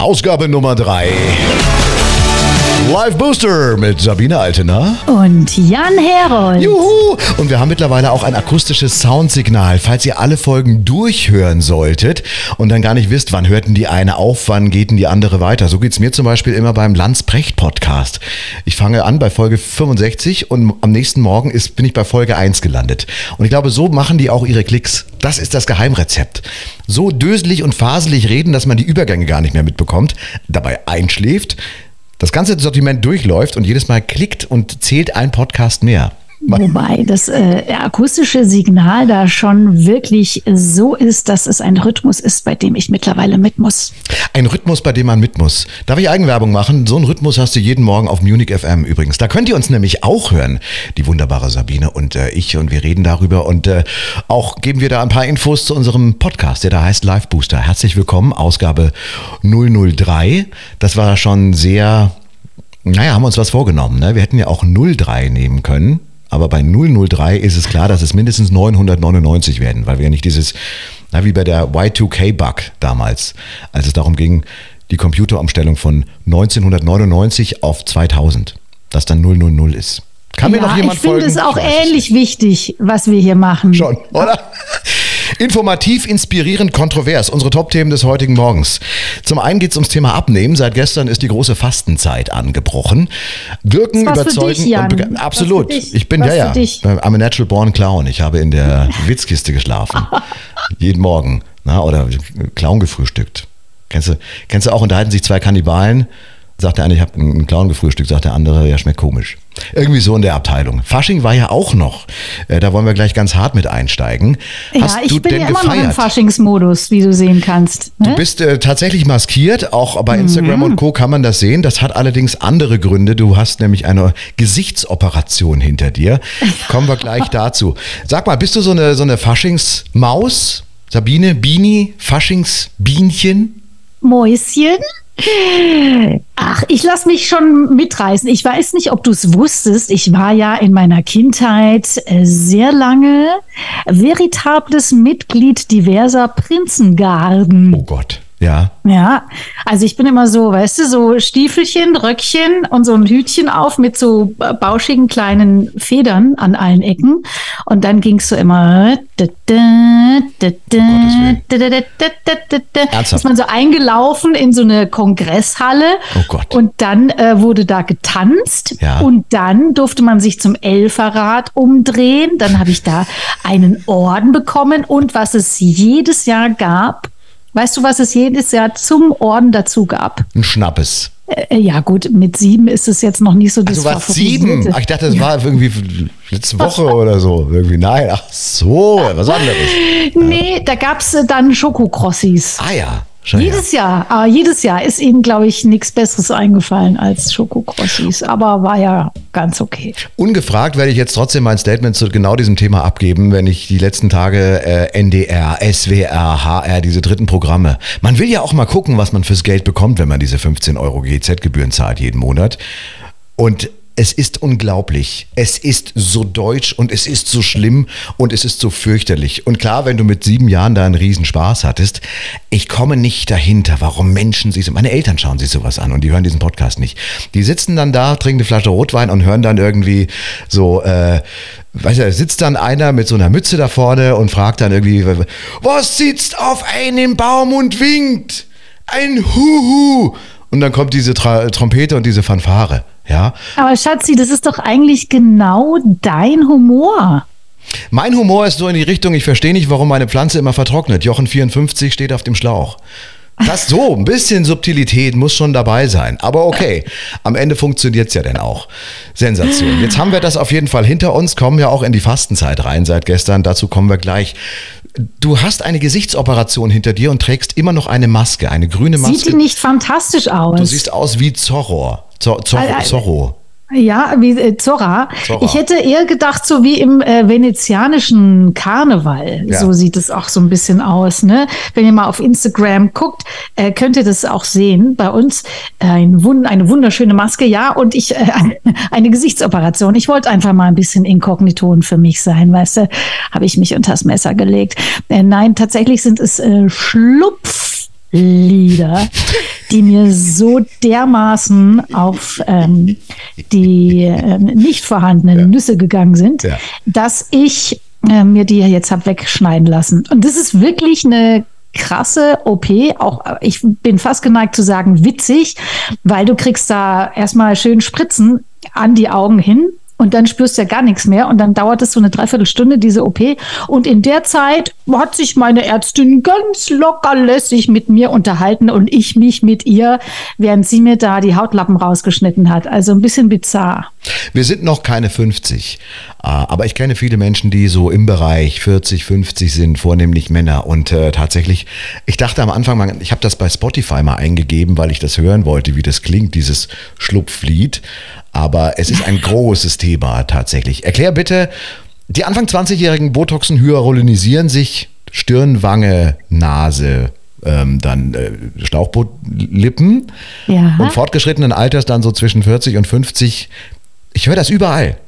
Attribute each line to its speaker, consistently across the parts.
Speaker 1: Ausgabe Nummer 3. Live Booster mit Sabine Altener.
Speaker 2: Und Jan Herold.
Speaker 1: Juhu! Und wir haben mittlerweile auch ein akustisches Soundsignal, falls ihr alle Folgen durchhören solltet und dann gar nicht wisst, wann hört denn die eine auf, wann geht denn die andere weiter. So geht es mir zum Beispiel immer beim Lanz-Precht-Podcast. Ich fange an bei Folge 65 und am nächsten Morgen ist, bin ich bei Folge 1 gelandet. Und ich glaube, so machen die auch ihre Klicks. Das ist das Geheimrezept. So döselig und faselig reden, dass man die Übergänge gar nicht mehr mitbekommt, dabei einschläft, das ganze Sortiment durchläuft und jedes Mal klickt und zählt ein Podcast mehr.
Speaker 2: Wobei das äh, akustische Signal da schon wirklich so ist, dass es ein Rhythmus ist, bei dem ich mittlerweile mit muss.
Speaker 1: Ein Rhythmus, bei dem man mit muss. Darf ich Eigenwerbung machen? So einen Rhythmus hast du jeden Morgen auf Munich FM übrigens. Da könnt ihr uns nämlich auch hören, die wunderbare Sabine und äh, ich. Und wir reden darüber und äh, auch geben wir da ein paar Infos zu unserem Podcast, der da heißt Live Booster. Herzlich willkommen, Ausgabe 003. Das war schon sehr naja, haben wir uns was vorgenommen. Ne? Wir hätten ja auch 03 nehmen können. Aber bei 003 ist es klar, dass es mindestens 999 werden, weil wir ja nicht dieses, na, wie bei der Y2K-Bug damals, als es darum ging, die Computerumstellung von 1999 auf 2000, dass dann 000 ist.
Speaker 2: Kann ja, mir noch jemand ich folgen? Ich finde es auch ähnlich wichtig, was wir hier machen.
Speaker 1: Schon, oder? Informativ, inspirierend, kontrovers. Unsere Top-Themen des heutigen Morgens. Zum einen geht es ums Thema Abnehmen. Seit gestern ist die große Fastenzeit angebrochen. Wirken, überzeugen dich, und absolut. Ich bin was ja ja. I'm a natural born clown. Ich habe in der Witzkiste geschlafen. Jeden Morgen. Na, oder Clown gefrühstückt. Kennst du, kennst du auch, unterhalten sich zwei Kannibalen Sagt der eine, ich habe einen Clown gefrühstückt, sagt der andere, ja, schmeckt komisch. Irgendwie so in der Abteilung. Fasching war ja auch noch. Äh, da wollen wir gleich ganz hart mit einsteigen.
Speaker 2: Ja, Hast ich bin ja immer gefeiert? noch im Faschingsmodus, wie du sehen kannst.
Speaker 1: Ne? Du bist äh, tatsächlich maskiert, auch bei Instagram mhm. und Co. kann man das sehen. Das hat allerdings andere Gründe. Du hast nämlich eine Gesichtsoperation hinter dir. Kommen wir gleich dazu. Sag mal, bist du so eine, so eine Faschingsmaus? Sabine, Bini, Faschingsbienchen?
Speaker 2: Mäuschen? Ach, ich lasse mich schon mitreißen. Ich weiß nicht, ob du es wusstest. Ich war ja in meiner Kindheit äh, sehr lange veritables Mitglied diverser Prinzengarden.
Speaker 1: Oh Gott. Ja.
Speaker 2: Ja, also ich bin immer so, weißt du, so Stiefelchen, Röckchen und so ein Hütchen auf mit so bauschigen kleinen Federn an allen Ecken. Und dann ging es so immer. Ist man so eingelaufen in so eine Kongresshalle.
Speaker 1: Oh Gott.
Speaker 2: Und dann äh, wurde da getanzt.
Speaker 1: Ja.
Speaker 2: Und dann durfte man sich zum Elferrad umdrehen. Dann habe ich da einen Orden bekommen. Und was es jedes Jahr gab, Weißt du, was es jedes Jahr zum Orden dazu gab?
Speaker 1: Ein Schnappes.
Speaker 2: Äh, äh, ja, gut, mit sieben ist es jetzt noch nicht so
Speaker 1: das Du warst sieben? Ach, ich dachte, das ja. war irgendwie letzte Woche oder so. Irgendwie, nein, ach so, was anderes.
Speaker 2: Nee, da gab es dann Schokokrossis.
Speaker 1: Ah ja.
Speaker 2: Schon, jedes ja. Jahr, aber jedes Jahr ist ihnen, glaube ich, nichts Besseres eingefallen als Schokokrossis. Aber war ja ganz okay.
Speaker 1: Ungefragt werde ich jetzt trotzdem mein Statement zu genau diesem Thema abgeben, wenn ich die letzten Tage äh, NDR, SWR, HR, diese dritten Programme. Man will ja auch mal gucken, was man fürs Geld bekommt, wenn man diese 15 Euro GZ-Gebühren zahlt jeden Monat. Und es ist unglaublich. Es ist so deutsch und es ist so schlimm und es ist so fürchterlich. Und klar, wenn du mit sieben Jahren da einen Riesenspaß hattest, ich komme nicht dahinter, warum Menschen sich so. Meine Eltern schauen sich sowas an und die hören diesen Podcast nicht. Die sitzen dann da, trinken eine Flasche Rotwein und hören dann irgendwie so, äh, weißt du, sitzt dann einer mit so einer Mütze da vorne und fragt dann irgendwie, was sitzt auf einem Baum und winkt? Ein Huhu. Und dann kommt diese Tra Trompete und diese Fanfare. Ja.
Speaker 2: Aber Schatzi, das ist doch eigentlich genau dein Humor.
Speaker 1: Mein Humor ist so in die Richtung, ich verstehe nicht, warum meine Pflanze immer vertrocknet. Jochen 54 steht auf dem Schlauch. Das so, ein bisschen Subtilität muss schon dabei sein. Aber okay, am Ende funktioniert es ja dann auch. Sensation. Jetzt haben wir das auf jeden Fall hinter uns, kommen ja auch in die Fastenzeit rein seit gestern. Dazu kommen wir gleich. Du hast eine Gesichtsoperation hinter dir und trägst immer noch eine Maske, eine grüne Maske.
Speaker 2: Sieht die nicht fantastisch aus?
Speaker 1: Du siehst aus wie Zorro. Zorro. Zorro.
Speaker 2: Ja, wie äh, Zora. Zora. Ich hätte eher gedacht, so wie im äh, venezianischen Karneval. Ja. So sieht es auch so ein bisschen aus. Ne? Wenn ihr mal auf Instagram guckt, äh, könnt ihr das auch sehen. Bei uns ein Wund eine wunderschöne Maske, ja, und ich äh, eine Gesichtsoperation. Ich wollte einfach mal ein bisschen Inkogniton für mich sein, weißt du, habe ich mich unters Messer gelegt. Äh, nein, tatsächlich sind es äh, Schlupf Schlupflieder, die mir so dermaßen auf ähm, die äh, nicht vorhandenen ja. Nüsse gegangen sind, ja. dass ich äh, mir die jetzt habe wegschneiden lassen. Und das ist wirklich eine krasse OP, auch ich bin fast geneigt zu sagen witzig, weil du kriegst da erstmal schön Spritzen an die Augen hin und dann spürst du ja gar nichts mehr und dann dauert es so eine Dreiviertelstunde, diese OP. Und in der Zeit hat sich meine Ärztin ganz lockerlässig mit mir unterhalten und ich mich mit ihr, während sie mir da die Hautlappen rausgeschnitten hat. Also ein bisschen bizarr.
Speaker 1: Wir sind noch keine 50, ah, aber ich kenne viele Menschen, die so im Bereich 40, 50 sind, vornehmlich Männer. Und äh, tatsächlich, ich dachte am Anfang, ich habe das bei Spotify mal eingegeben, weil ich das hören wollte, wie das klingt, dieses Schlupflied. Aber es ist ein großes Thema tatsächlich. Erklär bitte, die Anfang 20-jährigen Botoxen hyaluronisieren sich Stirn, Wange, Nase, ähm, dann äh, Schlauchbootlippen. Ja. Und fortgeschrittenen Alters dann so zwischen 40 und 50. Ich höre das überall.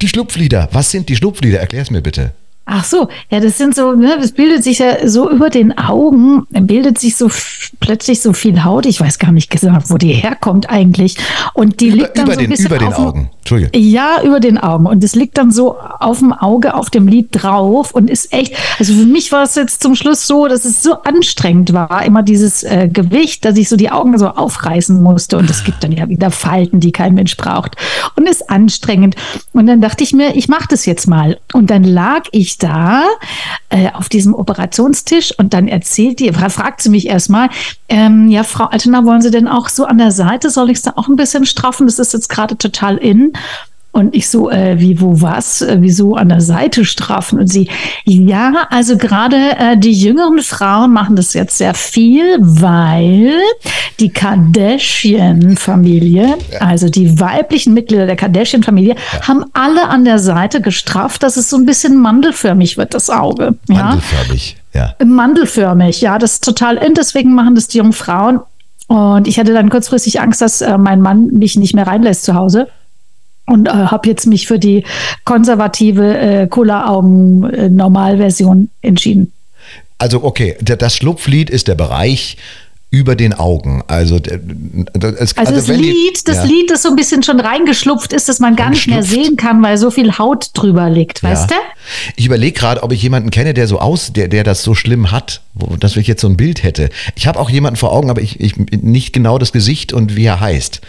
Speaker 1: Die Schlupflieder. Was sind die Schlupflieder? Erklär es mir bitte.
Speaker 2: Ach so, ja, das sind so, ne, es bildet sich ja so über den Augen, bildet sich so plötzlich so viel Haut. Ich weiß gar nicht genau, wo die herkommt eigentlich. Und die
Speaker 1: über,
Speaker 2: liegt dann
Speaker 1: über
Speaker 2: so
Speaker 1: ein bisschen über den Augen.
Speaker 2: Entschuldige. Ja, über den Augen. Und es liegt dann so auf dem Auge, auf dem Lid drauf und ist echt, also für mich war es jetzt zum Schluss so, dass es so anstrengend war, immer dieses äh, Gewicht, dass ich so die Augen so aufreißen musste. Und es gibt dann ja wieder Falten, die kein Mensch braucht. Und ist anstrengend. Und dann dachte ich mir, ich mache das jetzt mal. Und dann lag ich da äh, auf diesem Operationstisch und dann erzählt die, fragt sie mich erstmal, ähm, ja, Frau Altena, wollen Sie denn auch so an der Seite? Soll ich es da auch ein bisschen straffen? Das ist jetzt gerade total in. Und ich so, äh, wie, wo, was, äh, wieso an der Seite straffen? Und sie, ja, also gerade äh, die jüngeren Frauen machen das jetzt sehr viel, weil die Kardashian-Familie, ja. also die weiblichen Mitglieder der Kardashian-Familie, ja. haben alle an der Seite gestrafft, dass es so ein bisschen mandelförmig wird, das Auge.
Speaker 1: Mandelförmig, ja.
Speaker 2: Mandelförmig, ja, das ist total in, deswegen machen das die jungen Frauen. Und ich hatte dann kurzfristig Angst, dass äh, mein Mann mich nicht mehr reinlässt zu Hause und äh, habe jetzt mich für die konservative äh, Cola-Augen-Normalversion äh, entschieden.
Speaker 1: Also okay, das Schlupflied ist der Bereich, über den Augen. Also,
Speaker 2: es, also, also das, Lied, die, das ja. Lied, das so ein bisschen schon reingeschlupft ist, dass man gar nicht mehr sehen kann, weil so viel Haut drüber liegt, ja. weißt du?
Speaker 1: Ich überlege gerade, ob ich jemanden kenne, der so aus, der, der das so schlimm hat, wo, dass ich jetzt so ein Bild hätte. Ich habe auch jemanden vor Augen, aber ich, ich nicht genau das Gesicht und wie er heißt.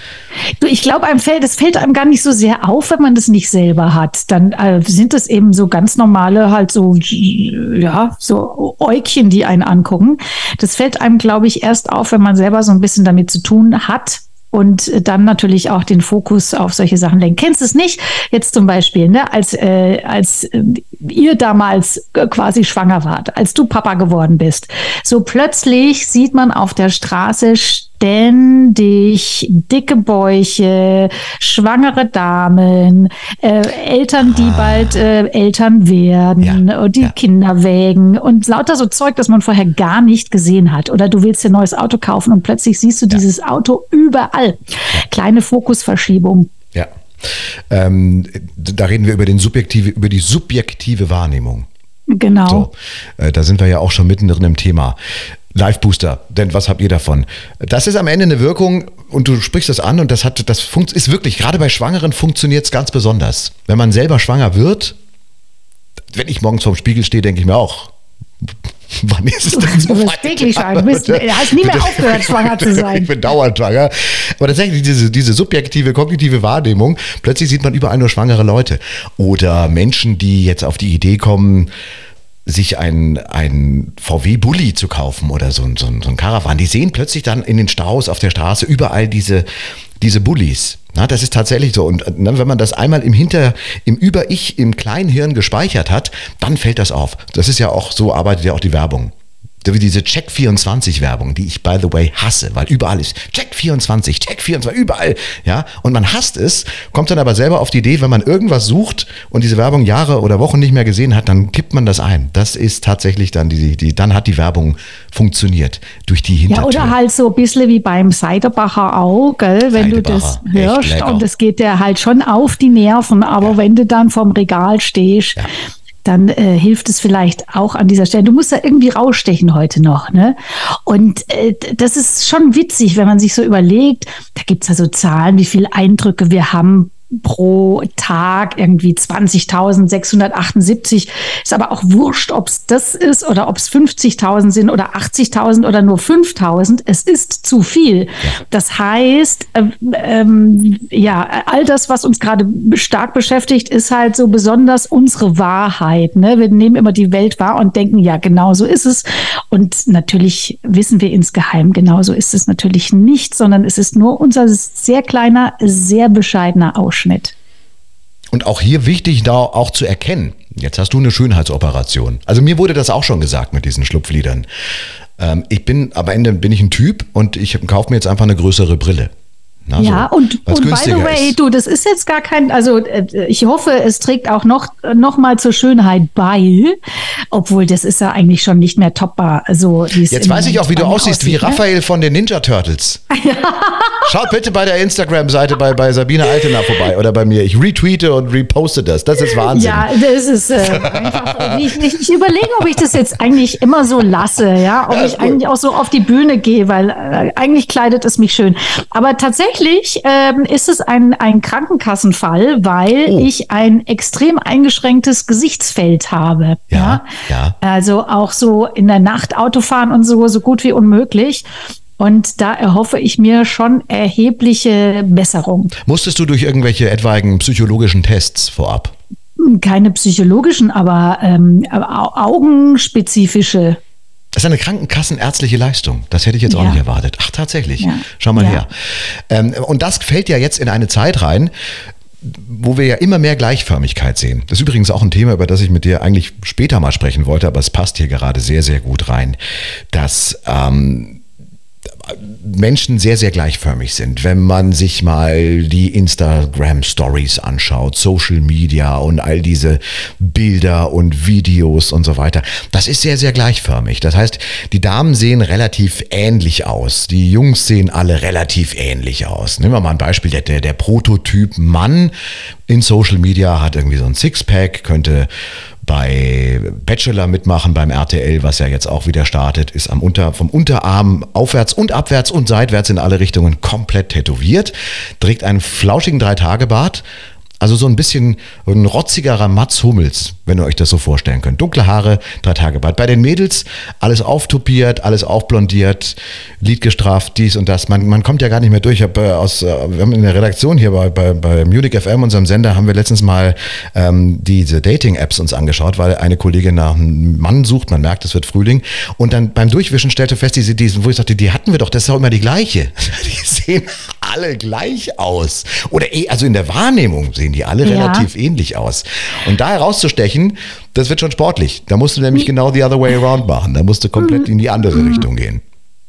Speaker 2: Du, ich glaube, einem fällt, das fällt einem gar nicht so sehr auf, wenn man das nicht selber hat. Dann äh, sind das eben so ganz normale, halt so, ja, so Äugchen, die einen angucken. Das fällt einem, glaube ich, erst auf, wenn man selber so ein bisschen damit zu tun hat und dann natürlich auch den Fokus auf solche Sachen lenken. Kennst du es nicht? Jetzt zum Beispiel, ne, als, äh, als äh, ihr damals quasi schwanger wart, als du Papa geworden bist. So plötzlich sieht man auf der Straße ständig dicke Bäuche, schwangere Damen, äh, Eltern, die ah. bald äh, Eltern werden ja, und die ja. Kinder wägen und lauter so Zeug, das man vorher gar nicht gesehen hat. Oder du willst dir ein neues Auto kaufen und plötzlich siehst du ja. dieses Auto überall. Kleine Fokusverschiebung.
Speaker 1: Ja. Ähm, da reden wir über, den subjektive, über die subjektive Wahrnehmung.
Speaker 2: Genau.
Speaker 1: So, äh, da sind wir ja auch schon mittendrin im Thema. Live Booster, denn was habt ihr davon? Das ist am Ende eine Wirkung und du sprichst das an und das hat, das ist wirklich, gerade bei Schwangeren funktioniert es ganz besonders. Wenn man selber schwanger wird, wenn ich morgens vorm Spiegel stehe, denke ich mir auch,
Speaker 2: wann ist es denn so Du bist wirklich schwanger. Du bist, hast nie mehr aufgehört, schwanger zu sein.
Speaker 1: ich bin dauernd schwanger. Aber tatsächlich diese, diese subjektive, kognitive Wahrnehmung, plötzlich sieht man überall nur schwangere Leute. Oder Menschen, die jetzt auf die Idee kommen, sich ein, ein VW-Bully zu kaufen oder so, so, so ein Caravan, die sehen plötzlich dann in den Staus auf der Straße überall diese, diese Bullies. Na, das ist tatsächlich so. Und na, wenn man das einmal im Hinter, im Über-Ich, im Kleinhirn gespeichert hat, dann fällt das auf. Das ist ja auch, so arbeitet ja auch die Werbung. So wie diese Check24-Werbung, die ich, by the way, hasse, weil überall ist Check24, Check24, überall. Ja, und man hasst es, kommt dann aber selber auf die Idee, wenn man irgendwas sucht und diese Werbung Jahre oder Wochen nicht mehr gesehen hat, dann kippt man das ein. Das ist tatsächlich dann die, die dann hat die Werbung funktioniert durch die Hintertür.
Speaker 2: Ja, oder halt so ein bisschen wie beim Seiderbacher auch, gell, wenn du das hörst und es geht dir halt schon auf die Nerven, aber ja. wenn du dann vom Regal stehst, ja dann äh, hilft es vielleicht auch an dieser Stelle. Du musst da irgendwie rausstechen heute noch. Ne? Und äh, das ist schon witzig, wenn man sich so überlegt, da gibt es ja so Zahlen, wie viele Eindrücke wir haben pro Tag irgendwie 20.678. Ist aber auch wurscht, ob es das ist oder ob es 50.000 sind oder 80.000 oder nur 5.000. Es ist zu viel. Das heißt, äh, ähm, ja, all das, was uns gerade stark beschäftigt, ist halt so besonders unsere Wahrheit. Ne? Wir nehmen immer die Welt wahr und denken, ja, genau so ist es. Und natürlich wissen wir insgeheim, genau so ist es natürlich nicht, sondern es ist nur unser sehr kleiner, sehr bescheidener Ausschnitt. Ausschnitt.
Speaker 1: Und auch hier wichtig, da auch zu erkennen, jetzt hast du eine Schönheitsoperation. Also mir wurde das auch schon gesagt mit diesen Schlupfliedern. Ähm, ich bin, am Ende bin ich ein Typ und ich kaufe mir jetzt einfach eine größere Brille.
Speaker 2: Na, ja, so, und, und by the way, ist. du, das ist jetzt gar kein, also äh, ich hoffe, es trägt auch noch, noch mal zur Schönheit bei, obwohl das ist ja eigentlich schon nicht mehr toppbar. Also,
Speaker 1: jetzt weiß ich auch, wie du aussiehst, aussieht, wie ne? Raphael von den Ninja Turtles. Schaut bitte bei der Instagram-Seite bei, bei Sabine Altener vorbei oder bei mir. Ich retweete und reposte das. Das ist Wahnsinn.
Speaker 2: Ja, das ist äh, einfach, ich, ich, ich, überlege, ob ich das jetzt eigentlich immer so lasse, ja, ob ja, ich eigentlich auch so auf die Bühne gehe, weil äh, eigentlich kleidet es mich schön. Aber tatsächlich tatsächlich ähm, ist es ein, ein Krankenkassenfall, weil oh. ich ein extrem eingeschränktes Gesichtsfeld habe. Ja, ja, ja. Also auch so in der Nacht Autofahren und so, so gut wie unmöglich. Und da erhoffe ich mir schon erhebliche Besserung.
Speaker 1: Musstest du durch irgendwelche etwaigen psychologischen Tests vorab?
Speaker 2: Keine psychologischen, aber ähm, augenspezifische
Speaker 1: das ist eine krankenkassenärztliche Leistung. Das hätte ich jetzt ja. auch nicht erwartet. Ach, tatsächlich. Ja. Schau mal ja. her. Ähm, und das fällt ja jetzt in eine Zeit rein, wo wir ja immer mehr Gleichförmigkeit sehen. Das ist übrigens auch ein Thema, über das ich mit dir eigentlich später mal sprechen wollte, aber es passt hier gerade sehr, sehr gut rein, dass ähm, Menschen sehr, sehr gleichförmig sind. Wenn man sich mal die Instagram-Stories anschaut, Social Media und all diese Bilder und Videos und so weiter, das ist sehr, sehr gleichförmig. Das heißt, die Damen sehen relativ ähnlich aus. Die Jungs sehen alle relativ ähnlich aus. Nehmen wir mal ein Beispiel, der, der, Prototyp Mann in Social Media hat irgendwie so ein Sixpack, könnte bei Bachelor mitmachen beim RTL, was ja jetzt auch wieder startet, ist am Unter, vom Unterarm aufwärts und abwärts und seitwärts in alle Richtungen komplett tätowiert, trägt einen flauschigen Dreitagebart, also so ein bisschen ein rotzigerer Mats Hummels, wenn ihr euch das so vorstellen könnt. Dunkle Haare, drei Tage Bart. Bei den Mädels alles auftopiert, alles aufblondiert, Lied gestraft, dies und das. Man, man kommt ja gar nicht mehr durch. Ich hab, äh, aus, äh, wir haben in der Redaktion hier bei, bei, bei Munich FM, unserem Sender, haben wir letztens mal ähm, diese Dating-Apps uns angeschaut, weil eine Kollegin nach einem Mann sucht. Man merkt, es wird Frühling. Und dann beim Durchwischen stellte fest, diese, diese, wo ich sagte, die hatten wir doch, das ist auch immer die gleiche. Die sehen alle gleich aus. Oder eh, also in der Wahrnehmung sehen die alle ja. relativ ähnlich aus. Und da herauszustechen, das wird schon sportlich. Da musst du nämlich genau the other way around machen. Da musst du komplett mhm. in die andere mhm. Richtung gehen.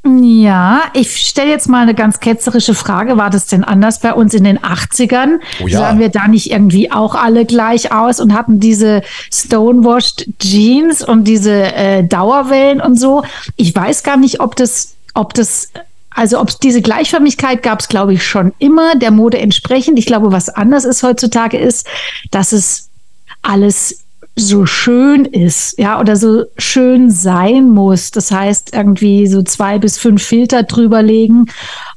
Speaker 2: Ja, ich stelle jetzt mal eine ganz ketzerische Frage. War das denn anders bei uns in den 80ern? Oh ja. Sahen wir da nicht irgendwie auch alle gleich aus und hatten diese stonewashed Jeans und diese äh, Dauerwellen und so? Ich weiß gar nicht, ob das, ob das also ob es diese Gleichförmigkeit gab es, glaube ich, schon immer der Mode entsprechend. Ich glaube, was anders ist heutzutage ist, dass es alles so schön ist, ja, oder so schön sein muss. Das heißt, irgendwie so zwei bis fünf Filter drüberlegen.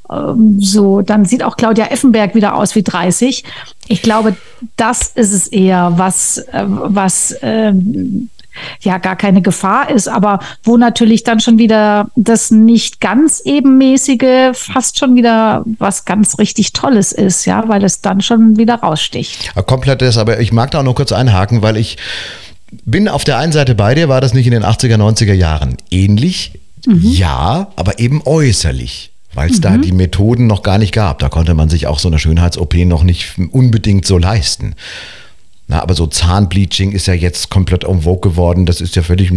Speaker 2: Ähm, so, dann sieht auch Claudia Effenberg wieder aus wie 30. Ich glaube, das ist es eher, was, äh, was ähm, ja gar keine Gefahr ist, aber wo natürlich dann schon wieder das nicht ganz ebenmäßige fast schon wieder was ganz richtig Tolles ist, ja, weil es dann schon wieder raussticht.
Speaker 1: Ja, komplett ist, aber ich mag da auch noch kurz einhaken, weil ich bin auf der einen Seite bei dir, war das nicht in den 80er, 90er Jahren ähnlich? Mhm. Ja, aber eben äußerlich weil es mhm. da die Methoden noch gar nicht gab. Da konnte man sich auch so eine Schönheits-OP noch nicht unbedingt so leisten. Na, aber so Zahnbleaching ist ja jetzt komplett en vogue geworden. Das ist ja völlig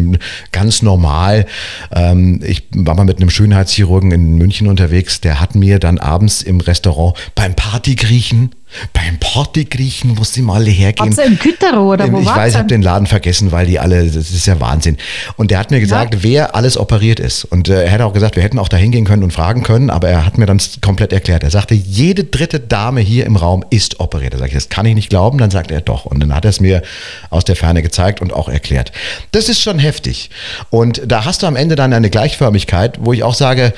Speaker 1: ganz normal. Ähm, ich war mal mit einem Schönheitschirurgen in München unterwegs. Der hat mir dann abends im Restaurant beim Partygriechen Beim Partygriechen muss sie mal hergehen.
Speaker 2: Hat's in Kütero oder wo
Speaker 1: Ich weiß, ich habe den Laden vergessen, weil die alle, das ist ja Wahnsinn. Und der hat mir gesagt, ja. wer alles operiert ist. Und äh, er hätte auch gesagt, wir hätten auch da hingehen können und fragen können, aber er hat mir dann komplett erklärt. Er sagte, jede dritte Dame hier im Raum ist operiert. Da sage ich, das kann ich nicht glauben. Dann sagt er doch. Und dann hat er es mir aus der Ferne gezeigt und auch erklärt. Das ist schon heftig. Und da hast du am Ende dann eine Gleichförmigkeit, wo ich auch sage,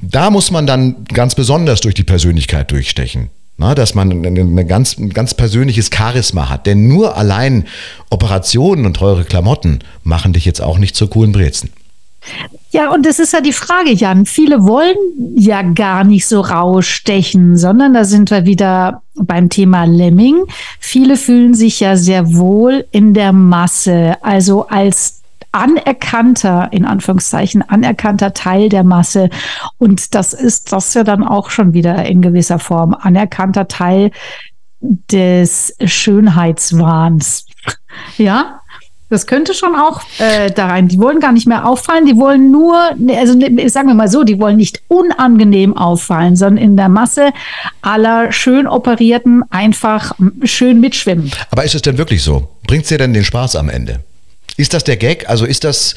Speaker 1: da muss man dann ganz besonders durch die Persönlichkeit durchstechen. Na, dass man ein ganz, ein ganz persönliches Charisma hat. Denn nur allein Operationen und teure Klamotten machen dich jetzt auch nicht zur coolen Brezen.
Speaker 2: Ja, und das ist ja die Frage, Jan. Viele wollen ja gar nicht so rausstechen, sondern da sind wir wieder beim Thema Lemming. Viele fühlen sich ja sehr wohl in der Masse, also als anerkannter, in Anführungszeichen, anerkannter Teil der Masse. Und das ist das ja dann auch schon wieder in gewisser Form anerkannter Teil des Schönheitswahns. Ja, das könnte schon auch äh, da rein. Die wollen gar nicht mehr auffallen, die wollen nur, also ne, sagen wir mal so, die wollen nicht unangenehm auffallen, sondern in der Masse aller schön operierten einfach schön mitschwimmen.
Speaker 1: Aber ist es denn wirklich so? Bringt es dir denn den Spaß am Ende? Ist das der Gag? Also ist das.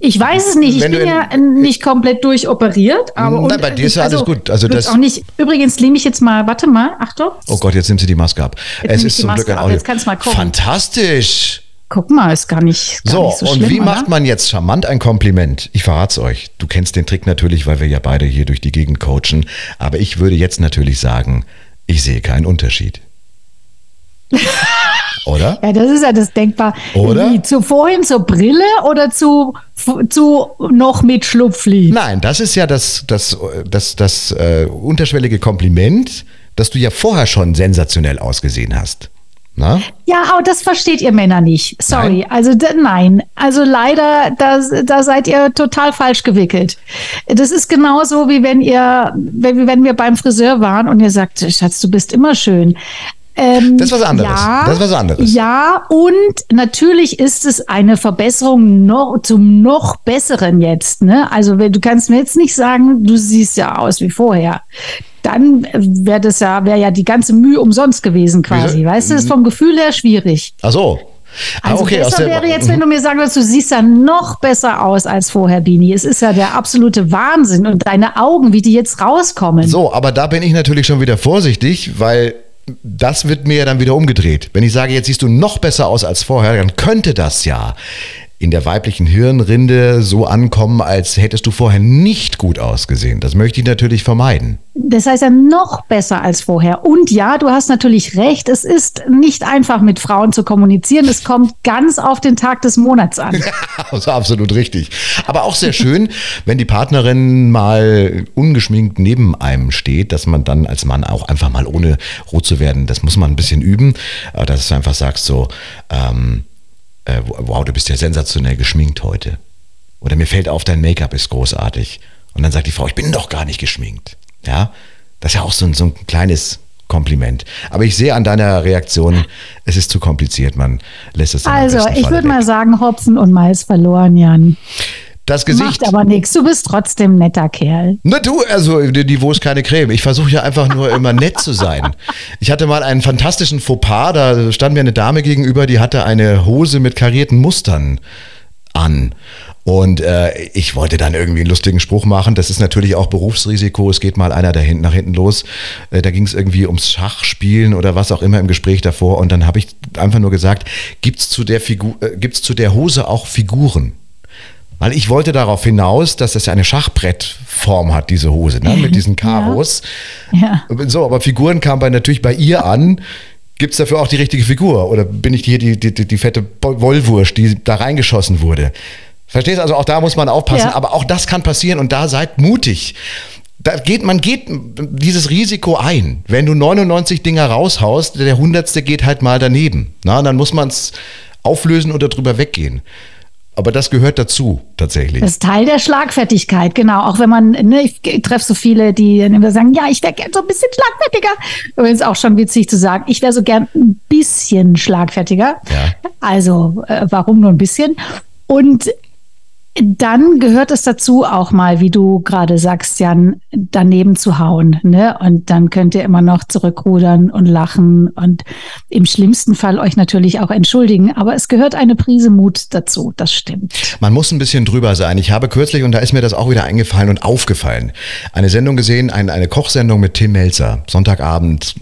Speaker 2: Ich weiß es nicht. Ich bin ja nicht komplett durchoperiert. Aber
Speaker 1: Nein, bei dir ist ja also, alles gut. Also das
Speaker 2: auch nicht. Übrigens nehme ich jetzt mal, warte mal, Achtung.
Speaker 1: Oh Gott, jetzt nimmt sie die Maske ab.
Speaker 2: Jetzt es ist zum Glück ein Audio. Jetzt kannst du mal gucken.
Speaker 1: Fantastisch.
Speaker 2: Guck mal, ist gar nicht, gar
Speaker 1: so,
Speaker 2: nicht so
Speaker 1: schlimm. Und wie oder? macht man jetzt charmant ein Kompliment? Ich verrate es euch. Du kennst den Trick natürlich, weil wir ja beide hier durch die Gegend coachen. Aber ich würde jetzt natürlich sagen, ich sehe keinen Unterschied. Oder?
Speaker 2: Ja, das ist ja das denkbar.
Speaker 1: Oder?
Speaker 2: Wie, zu vorhin zur Brille oder zu, zu noch mit Schlupfli?
Speaker 1: Nein, das ist ja das, das, das, das äh, unterschwellige Kompliment, dass du ja vorher schon sensationell ausgesehen hast. Na?
Speaker 2: Ja, aber das versteht ihr Männer nicht. Sorry.
Speaker 1: Nein?
Speaker 2: Also nein. Also leider, da, da seid ihr total falsch gewickelt. Das ist genauso wie wenn ihr, wenn, wenn wir beim Friseur waren und ihr sagt, Schatz, du bist immer schön.
Speaker 1: Ähm, das ist was anderes. Ja, das ist was anderes.
Speaker 2: Ja, und natürlich ist es eine Verbesserung noch, zum noch besseren jetzt. Ne? Also du kannst mir jetzt nicht sagen, du siehst ja aus wie vorher. Dann wäre das ja, wäre ja die ganze Mühe umsonst gewesen quasi. Wieso? Weißt du, das ist vom Gefühl her schwierig.
Speaker 1: Ach so.
Speaker 2: Ah, also okay, besser wäre jetzt, wenn du mir sagen würdest, du siehst ja noch besser aus als vorher, Bini. Es ist ja der absolute Wahnsinn und deine Augen, wie die jetzt rauskommen.
Speaker 1: So, aber da bin ich natürlich schon wieder vorsichtig, weil das wird mir ja dann wieder umgedreht. Wenn ich sage, jetzt siehst du noch besser aus als vorher, dann könnte das ja in der weiblichen Hirnrinde so ankommen, als hättest du vorher nicht gut ausgesehen. Das möchte ich natürlich vermeiden.
Speaker 2: Das heißt ja noch besser als vorher. Und ja, du hast natürlich recht, es ist nicht einfach mit Frauen zu kommunizieren. Es kommt ganz auf den Tag des Monats an.
Speaker 1: also absolut richtig. Aber auch sehr schön, wenn die Partnerin mal ungeschminkt neben einem steht, dass man dann als Mann auch einfach mal ohne rot zu werden, das muss man ein bisschen üben, dass du einfach sagst so, ähm, äh, wow, du bist ja sensationell geschminkt heute. Oder mir fällt auf, dein Make-up ist großartig. Und dann sagt die Frau, ich bin doch gar nicht geschminkt. Ja, das ist ja auch so ein, so ein kleines Kompliment. Aber ich sehe an deiner Reaktion, es ist zu kompliziert, man lässt es dann
Speaker 2: Also, ich würde mal sagen, Hopfen und Mais verloren, Jan.
Speaker 1: Das Gesicht.
Speaker 2: Macht aber nichts, du bist trotzdem netter Kerl.
Speaker 1: Na du, also die, wo ist keine Creme. Ich versuche ja einfach nur immer nett zu sein. Ich hatte mal einen fantastischen Fauxpas, da stand mir eine Dame gegenüber, die hatte eine Hose mit karierten Mustern an. Und äh, ich wollte dann irgendwie einen lustigen Spruch machen. Das ist natürlich auch Berufsrisiko. Es geht mal einer da hinten nach hinten los. Äh, da ging es irgendwie ums Schachspielen oder was auch immer im Gespräch davor. Und dann habe ich einfach nur gesagt, gibt's zu der Figur, äh, gibt's zu der Hose auch Figuren? Weil ich wollte darauf hinaus, dass das ja eine Schachbrettform hat, diese Hose, ne? mit diesen Karos. Ja. ja. So, aber Figuren kamen bei, natürlich bei ihr an. Gibt es dafür auch die richtige Figur? Oder bin ich hier die, die, die, die fette Wollwurst, die da reingeschossen wurde? Verstehst du? Also auch da muss man aufpassen. Ja. Aber auch das kann passieren und da seid mutig. Da geht, man geht dieses Risiko ein. Wenn du 99 Dinger raushaust, der hundertste geht halt mal daneben. Na, dann muss man es auflösen oder drüber weggehen. Aber das gehört dazu, tatsächlich.
Speaker 2: Das ist Teil der Schlagfertigkeit, genau. Auch wenn man, ne, ich treffe so viele, die immer sagen, ja, ich wäre gern so ein bisschen schlagfertiger. Übrigens auch schon witzig zu sagen, ich wäre so gern ein bisschen schlagfertiger.
Speaker 1: Ja.
Speaker 2: Also, äh, warum nur ein bisschen? Und dann gehört es dazu, auch mal, wie du gerade sagst, Jan, daneben zu hauen. Ne? Und dann könnt ihr immer noch zurückrudern und lachen und im schlimmsten Fall euch natürlich auch entschuldigen. Aber es gehört eine Prise Mut dazu, das stimmt.
Speaker 1: Man muss ein bisschen drüber sein. Ich habe kürzlich, und da ist mir das auch wieder eingefallen und aufgefallen, eine Sendung gesehen, eine, eine Kochsendung mit Tim Melzer, Sonntagabend,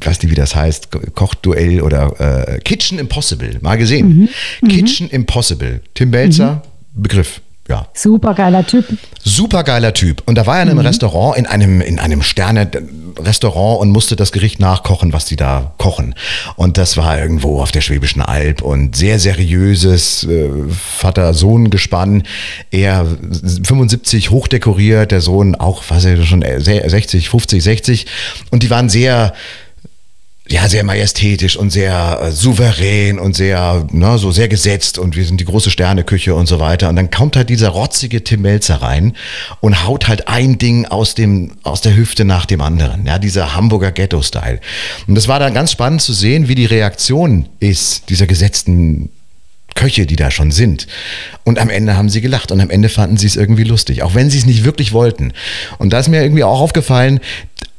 Speaker 1: ich weiß nicht, wie das heißt, Kochduell oder äh, Kitchen Impossible, mal gesehen. Mhm. Kitchen mhm. Impossible. Tim Melzer. Mhm Begriff. Ja.
Speaker 2: Super geiler Typ.
Speaker 1: Super geiler Typ. Und da war er in einem mhm. Restaurant, in einem, in einem Sterne-Restaurant und musste das Gericht nachkochen, was die da kochen. Und das war irgendwo auf der Schwäbischen Alb und sehr seriöses äh, Vater-Sohn-Gespann. Er 75 hochdekoriert, der Sohn auch, was er schon 60, 50, 60. Und die waren sehr, ja, sehr majestätisch und sehr äh, souverän und sehr, ne, so sehr gesetzt und wir sind die große Sterneküche und so weiter. Und dann kommt halt dieser rotzige Tim Melzer rein und haut halt ein Ding aus dem, aus der Hüfte nach dem anderen. Ja, dieser Hamburger Ghetto-Style. Und das war dann ganz spannend zu sehen, wie die Reaktion ist, dieser gesetzten Köche, die da schon sind. Und am Ende haben sie gelacht und am Ende fanden sie es irgendwie lustig, auch wenn sie es nicht wirklich wollten. Und da ist mir irgendwie auch aufgefallen,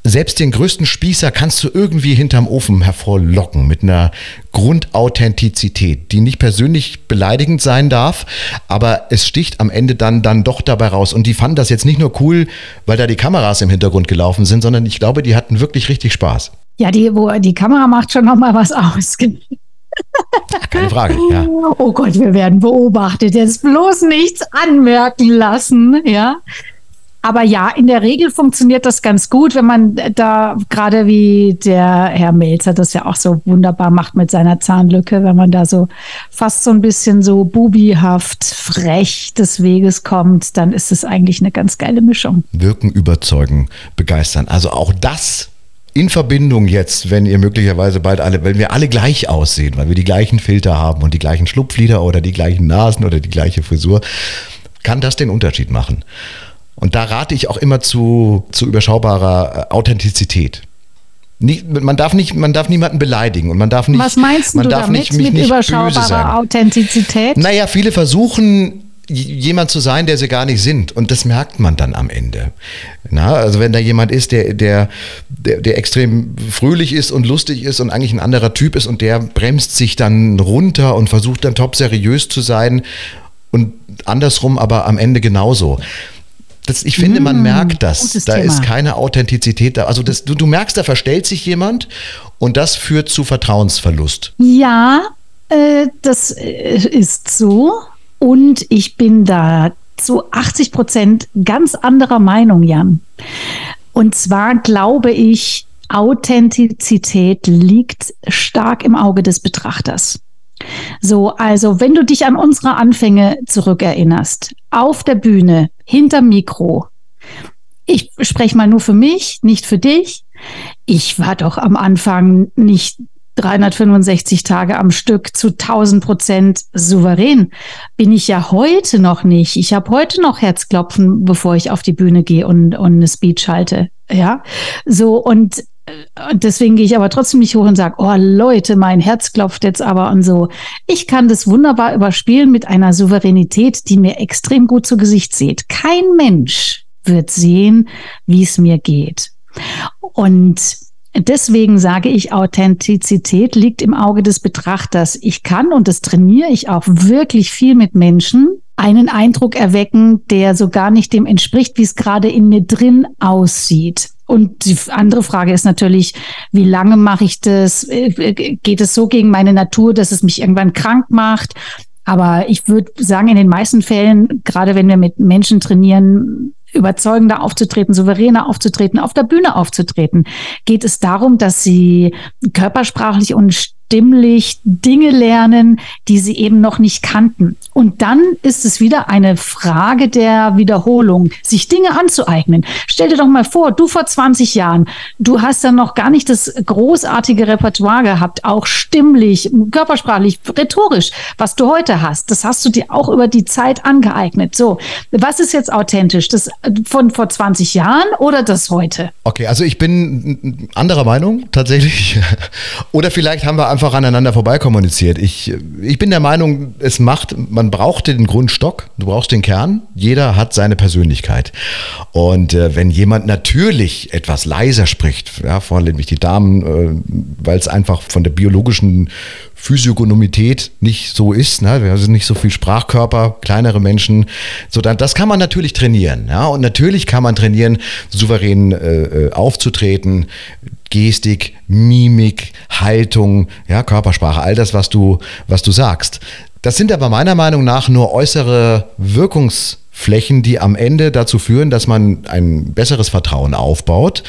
Speaker 1: selbst den größten Spießer kannst du irgendwie hinterm Ofen hervorlocken mit einer Grundauthentizität, die nicht persönlich beleidigend sein darf, aber es sticht am Ende dann, dann doch dabei raus. Und die fanden das jetzt nicht nur cool, weil da die Kameras im Hintergrund gelaufen sind, sondern ich glaube, die hatten wirklich richtig Spaß.
Speaker 2: Ja, die, wo, die Kamera macht schon noch mal was aus.
Speaker 1: Keine Frage, ja.
Speaker 2: Oh Gott, wir werden beobachtet. Jetzt bloß nichts anmerken lassen, ja. Aber ja, in der Regel funktioniert das ganz gut, wenn man da gerade wie der Herr Melzer das ja auch so wunderbar macht mit seiner Zahnlücke, wenn man da so fast so ein bisschen so bubihaft, frech des Weges kommt, dann ist es eigentlich eine ganz geile Mischung.
Speaker 1: Wirken, überzeugen, begeistern. Also auch das in Verbindung jetzt, wenn ihr möglicherweise bald alle, wenn wir alle gleich aussehen, weil wir die gleichen Filter haben und die gleichen Schlupflider oder die gleichen Nasen oder die gleiche Frisur, kann das den Unterschied machen. Und da rate ich auch immer zu, zu überschaubarer äh, Authentizität. Nicht, man, darf nicht, man darf niemanden beleidigen und man darf nicht.
Speaker 2: Was meinst
Speaker 1: man
Speaker 2: du
Speaker 1: darf
Speaker 2: damit
Speaker 1: nicht,
Speaker 2: mit
Speaker 1: nicht
Speaker 2: überschaubarer Authentizität?
Speaker 1: Naja, viele versuchen jemand zu sein, der sie gar nicht sind. Und das merkt man dann am Ende. Na, also wenn da jemand ist, der, der, der, der extrem fröhlich ist und lustig ist und eigentlich ein anderer Typ ist und der bremst sich dann runter und versucht dann top seriös zu sein und andersrum aber am Ende genauso. Das, ich finde, man mmh, merkt das. Da Thema. ist keine Authentizität da. Also das, du, du merkst, da verstellt sich jemand und das führt zu Vertrauensverlust.
Speaker 2: Ja, äh, das äh, ist so. Und ich bin da zu 80 Prozent ganz anderer Meinung, Jan. Und zwar glaube ich, Authentizität liegt stark im Auge des Betrachters. So, also wenn du dich an unsere Anfänge zurückerinnerst, auf der Bühne, hinter Mikro, ich spreche mal nur für mich, nicht für dich. Ich war doch am Anfang nicht 365 Tage am Stück zu 1000 Prozent souverän. Bin ich ja heute noch nicht. Ich habe heute noch Herzklopfen, bevor ich auf die Bühne gehe und, und eine Speech halte. Ja, so und deswegen gehe ich aber trotzdem nicht hoch und sage, oh Leute, mein Herz klopft jetzt aber und so. Ich kann das wunderbar überspielen mit einer Souveränität, die mir extrem gut zu Gesicht sieht. Kein Mensch wird sehen, wie es mir geht. Und Deswegen sage ich, Authentizität liegt im Auge des Betrachters. Ich kann, und das trainiere ich auch wirklich viel mit Menschen, einen Eindruck erwecken, der so gar nicht dem entspricht, wie es gerade in mir drin aussieht. Und die andere Frage ist natürlich, wie lange mache ich das? Äh, geht es so gegen meine Natur, dass es mich irgendwann krank macht? Aber ich würde sagen, in den meisten Fällen, gerade wenn wir mit Menschen trainieren, überzeugender aufzutreten, souveräner aufzutreten, auf der Bühne aufzutreten, geht es darum, dass sie körpersprachlich und stimmlich Dinge lernen, die sie eben noch nicht kannten. Und dann ist es wieder eine Frage der Wiederholung, sich Dinge anzueignen. Stell dir doch mal vor, du vor 20 Jahren, du hast dann noch gar nicht das großartige Repertoire gehabt, auch stimmlich, körpersprachlich, rhetorisch, was du heute hast. Das hast du dir auch über die Zeit angeeignet. So, was ist jetzt authentisch? Das von vor 20 Jahren oder das heute?
Speaker 1: Okay, also ich bin anderer Meinung tatsächlich. oder vielleicht haben wir einfach einfach aneinander vorbei kommuniziert. Ich, ich bin der Meinung, es macht, man braucht den Grundstock, du brauchst den Kern. Jeder hat seine Persönlichkeit. Und äh, wenn jemand natürlich etwas leiser spricht, ja, vor allem die Damen, äh, weil es einfach von der biologischen Physiognomität nicht so ist. Ne? Wir sind nicht so viel Sprachkörper, kleinere Menschen. So, dann, das kann man natürlich trainieren. Ja? Und natürlich kann man trainieren, souverän äh, äh aufzutreten, Gestik, Mimik, Haltung, ja, Körpersprache, all das, was du, was du sagst. Das sind aber meiner Meinung nach nur äußere Wirkungsflächen, die am Ende dazu führen, dass man ein besseres Vertrauen aufbaut.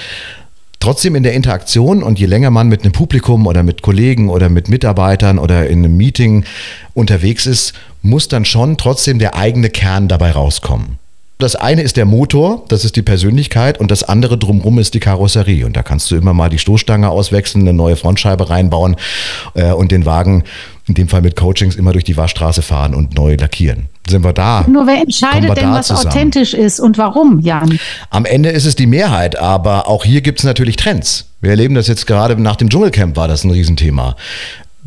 Speaker 1: Trotzdem in der Interaktion und je länger man mit einem Publikum oder mit Kollegen oder mit Mitarbeitern oder in einem Meeting unterwegs ist, muss dann schon trotzdem der eigene Kern dabei rauskommen. Das eine ist der Motor, das ist die Persönlichkeit und das andere drumherum ist die Karosserie. Und da kannst du immer mal die Stoßstange auswechseln, eine neue Frontscheibe reinbauen äh, und den Wagen, in dem Fall mit Coachings, immer durch die Waschstraße fahren und neu lackieren. Sind wir da?
Speaker 2: Nur wer entscheidet denn, was zusammen. authentisch ist und warum, Jan?
Speaker 1: Am Ende ist es die Mehrheit, aber auch hier gibt es natürlich Trends. Wir erleben das jetzt gerade nach dem Dschungelcamp, war das ein Riesenthema.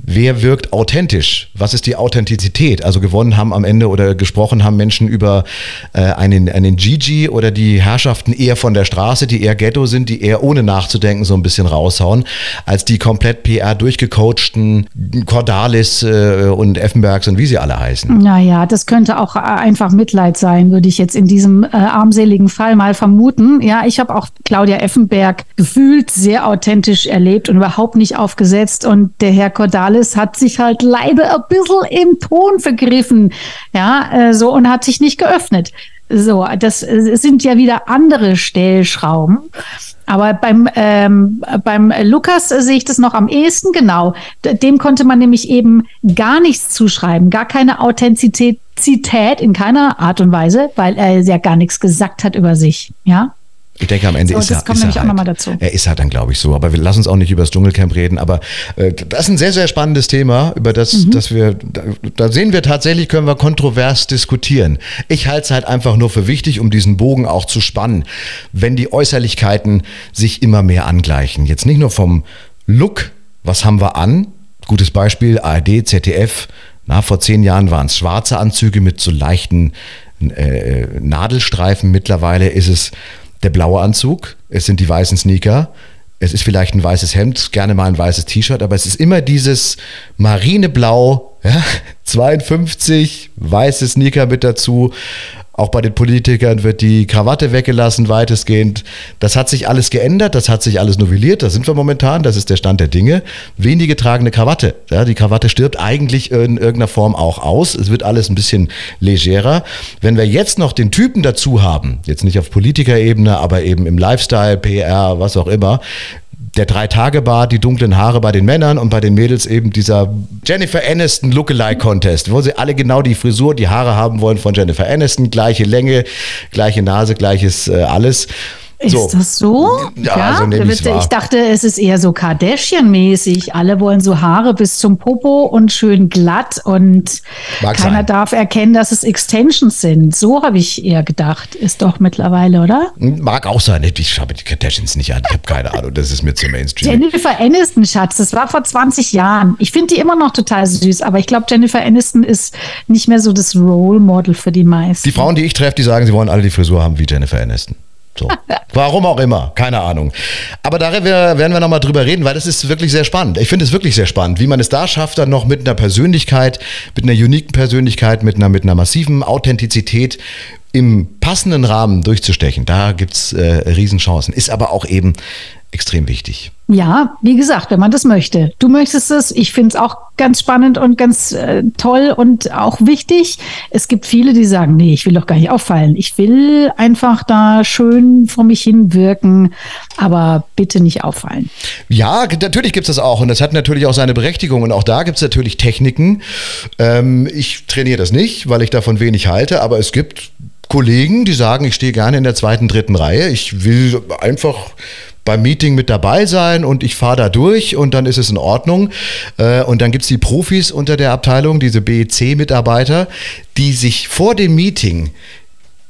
Speaker 1: Wer wirkt authentisch? Was ist die Authentizität? Also gewonnen haben am Ende oder gesprochen haben Menschen über äh, einen, einen Gigi oder die Herrschaften eher von der Straße, die eher Ghetto sind, die eher ohne nachzudenken so ein bisschen raushauen, als die komplett PR durchgecoachten Cordalis äh, und Effenbergs und wie sie alle heißen.
Speaker 2: Naja, das könnte auch einfach Mitleid sein, würde ich jetzt in diesem äh, armseligen Fall mal vermuten. Ja, ich habe auch Claudia Effenberg gefühlt sehr authentisch erlebt und überhaupt nicht aufgesetzt und der Herr Cordalis alles hat sich halt leider ein bisschen im Ton vergriffen. Ja, äh, so und hat sich nicht geöffnet. So, das sind ja wieder andere Stellschrauben. Aber beim, ähm, beim Lukas sehe ich das noch am ehesten genau. Dem konnte man nämlich eben gar nichts zuschreiben, gar keine Authentizität in keiner Art und Weise, weil er ja gar nichts gesagt hat über sich. Ja.
Speaker 1: Ich denke, am Ende so, ist, er, ist er, halt, er ist halt dann, glaube ich, so. Aber wir lassen uns auch nicht über das Dschungelcamp reden. Aber äh, das ist ein sehr, sehr spannendes Thema, über das, mhm. dass wir, da, da, sehen wir tatsächlich, können wir kontrovers diskutieren. Ich halte es halt einfach nur für wichtig, um diesen Bogen auch zu spannen, wenn die Äußerlichkeiten sich immer mehr angleichen. Jetzt nicht nur vom Look, was haben wir an? Gutes Beispiel, ARD, ZDF. Na, vor zehn Jahren waren es schwarze Anzüge mit so leichten äh, Nadelstreifen. Mittlerweile ist es der blaue Anzug, es sind die weißen Sneaker, es ist vielleicht ein weißes Hemd, gerne mal ein weißes T-Shirt, aber es ist immer dieses marineblau, ja, 52, weiße Sneaker mit dazu, auch bei den Politikern wird die Krawatte weggelassen, weitestgehend. Das hat sich alles geändert, das hat sich alles novelliert, da sind wir momentan, das ist der Stand der Dinge. Wenige tragen eine Krawatte. Ja, die Krawatte stirbt eigentlich in irgendeiner Form auch aus. Es wird alles ein bisschen legerer. Wenn wir jetzt noch den Typen dazu haben, jetzt nicht auf Politikerebene, aber eben im Lifestyle, PR, was auch immer, der Drei-Tage-Bart, die dunklen Haare bei den Männern und bei den Mädels eben dieser Jennifer Aniston Lookalike-Contest, wo sie alle genau die Frisur, die Haare haben wollen von Jennifer Aniston, gleiche Länge, gleiche Nase, gleiches äh, alles.
Speaker 2: So. Ist das so?
Speaker 1: Ja, ja so nehme
Speaker 2: ich Ich dachte, es ist eher so Kardashian-mäßig. Alle wollen so Haare bis zum Popo und schön glatt und Mag keiner sein. darf erkennen, dass es Extensions sind. So habe ich eher gedacht. Ist doch mittlerweile, oder?
Speaker 1: Mag auch sein. Ich schaue die Kardashians nicht an. Ich habe keine Ahnung. Das ist mir zu Mainstream.
Speaker 2: Jennifer Aniston, Schatz, das war vor 20 Jahren. Ich finde die immer noch total süß, aber ich glaube, Jennifer Aniston ist nicht mehr so das Role Model für die meisten.
Speaker 1: Die Frauen, die ich treffe, die sagen, sie wollen alle die Frisur haben wie Jennifer Aniston. So. Warum auch immer, keine Ahnung. Aber da werden wir nochmal drüber reden, weil das ist wirklich sehr spannend. Ich finde es wirklich sehr spannend, wie man es da schafft, dann noch mit einer Persönlichkeit, mit einer uniken Persönlichkeit, mit einer, mit einer massiven Authentizität im passenden Rahmen durchzustechen. Da gibt es äh, Riesenchancen. Ist aber auch eben extrem wichtig.
Speaker 2: Ja, wie gesagt, wenn man das möchte. Du möchtest es. Ich finde es auch ganz spannend und ganz äh, toll und auch wichtig. Es gibt viele, die sagen, nee, ich will doch gar nicht auffallen. Ich will einfach da schön vor mich hin wirken, aber bitte nicht auffallen.
Speaker 1: Ja, natürlich gibt es das auch und das hat natürlich auch seine Berechtigung und auch da gibt es natürlich Techniken. Ähm, ich trainiere das nicht, weil ich davon wenig halte, aber es gibt Kollegen, die sagen, ich stehe gerne in der zweiten, dritten Reihe. Ich will einfach beim Meeting mit dabei sein und ich fahre da durch und dann ist es in Ordnung. Äh, und dann gibt es die Profis unter der Abteilung, diese BEC-Mitarbeiter, die sich vor dem Meeting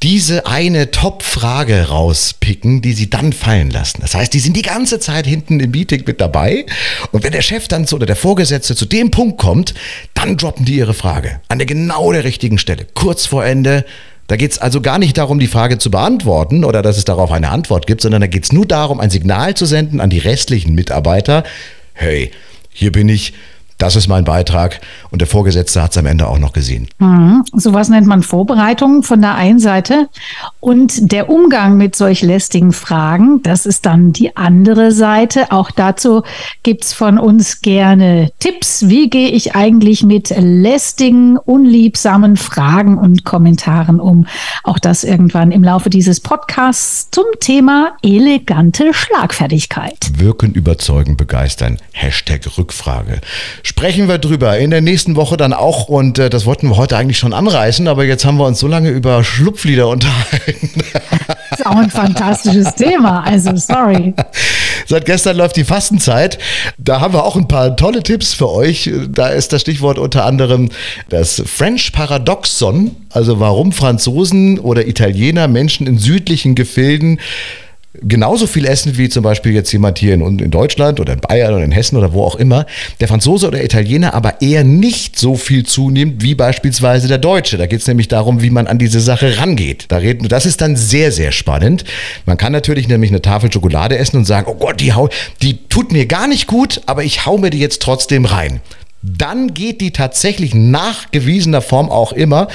Speaker 1: diese eine Top-Frage rauspicken, die sie dann fallen lassen. Das heißt, die sind die ganze Zeit hinten im Meeting mit dabei. Und wenn der Chef dann zu, oder der Vorgesetzte zu dem Punkt kommt, dann droppen die ihre Frage an der genau der richtigen Stelle, kurz vor Ende. Da geht es also gar nicht darum, die Frage zu beantworten oder dass es darauf eine Antwort gibt, sondern da geht es nur darum, ein Signal zu senden an die restlichen Mitarbeiter. Hey, hier bin ich, das ist mein Beitrag und der Vorgesetzte hat es am Ende auch noch gesehen.
Speaker 2: Mhm. Sowas nennt man Vorbereitung von der einen Seite und der Umgang mit solch lästigen Fragen, das ist dann die andere Seite. Auch dazu gibt es von uns gerne Tipps. Wie gehe ich eigentlich mit lästigen, unliebsamen Fragen und Kommentaren um? Auch das irgendwann im Laufe dieses Podcasts zum Thema elegante Schlagfertigkeit.
Speaker 1: Wirken, überzeugen, begeistern. Hashtag Rückfrage sprechen wir drüber in der nächsten Woche dann auch. Und äh, das wollten wir heute eigentlich schon anreißen, aber jetzt haben wir uns so lange über Schlupflieder unterhalten.
Speaker 2: Das ist auch ein fantastisches Thema. Also, sorry.
Speaker 1: Seit gestern läuft die Fastenzeit. Da haben wir auch ein paar tolle Tipps für euch. Da ist das Stichwort unter anderem das French Paradoxon. Also warum Franzosen oder Italiener Menschen in südlichen Gefilden genauso viel essen wie zum Beispiel jetzt jemand hier in, in, Deutschland oder in Bayern oder in Hessen oder wo auch immer, der Franzose oder Italiener aber eher nicht so viel zunimmt wie beispielsweise der Deutsche. Da geht es nämlich darum, wie man an diese Sache rangeht. Da reden, das ist dann sehr, sehr spannend. Man kann natürlich nämlich eine Tafel Schokolade essen und sagen, oh Gott, die, hau, die tut mir gar nicht gut, aber ich hau mir die jetzt trotzdem rein dann geht die tatsächlich nachgewiesener Form auch immer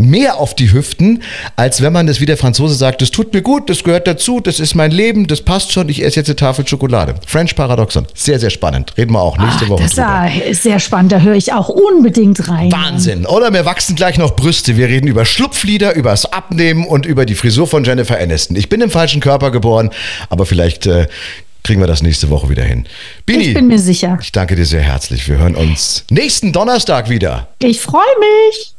Speaker 1: mehr auf die Hüften, als wenn man das wie der Franzose sagt, das tut mir gut, das gehört dazu, das ist mein Leben, das passt schon, ich esse jetzt eine Tafel Schokolade. French Paradoxon, sehr, sehr spannend. Reden wir auch nächste Ach, Woche
Speaker 2: das ist sehr spannend, da höre ich auch unbedingt rein.
Speaker 1: Wahnsinn. Oder mir wachsen gleich noch Brüste. Wir reden über Schlupflieder, über das Abnehmen und über die Frisur von Jennifer Aniston. Ich bin im falschen Körper geboren, aber vielleicht äh, kriegen wir das nächste Woche wieder hin.
Speaker 2: Bini, ich bin mir sicher.
Speaker 1: Ich danke dir sehr herzlich. Wir hören uns nächsten Donnerstag wieder.
Speaker 2: Ich freue mich.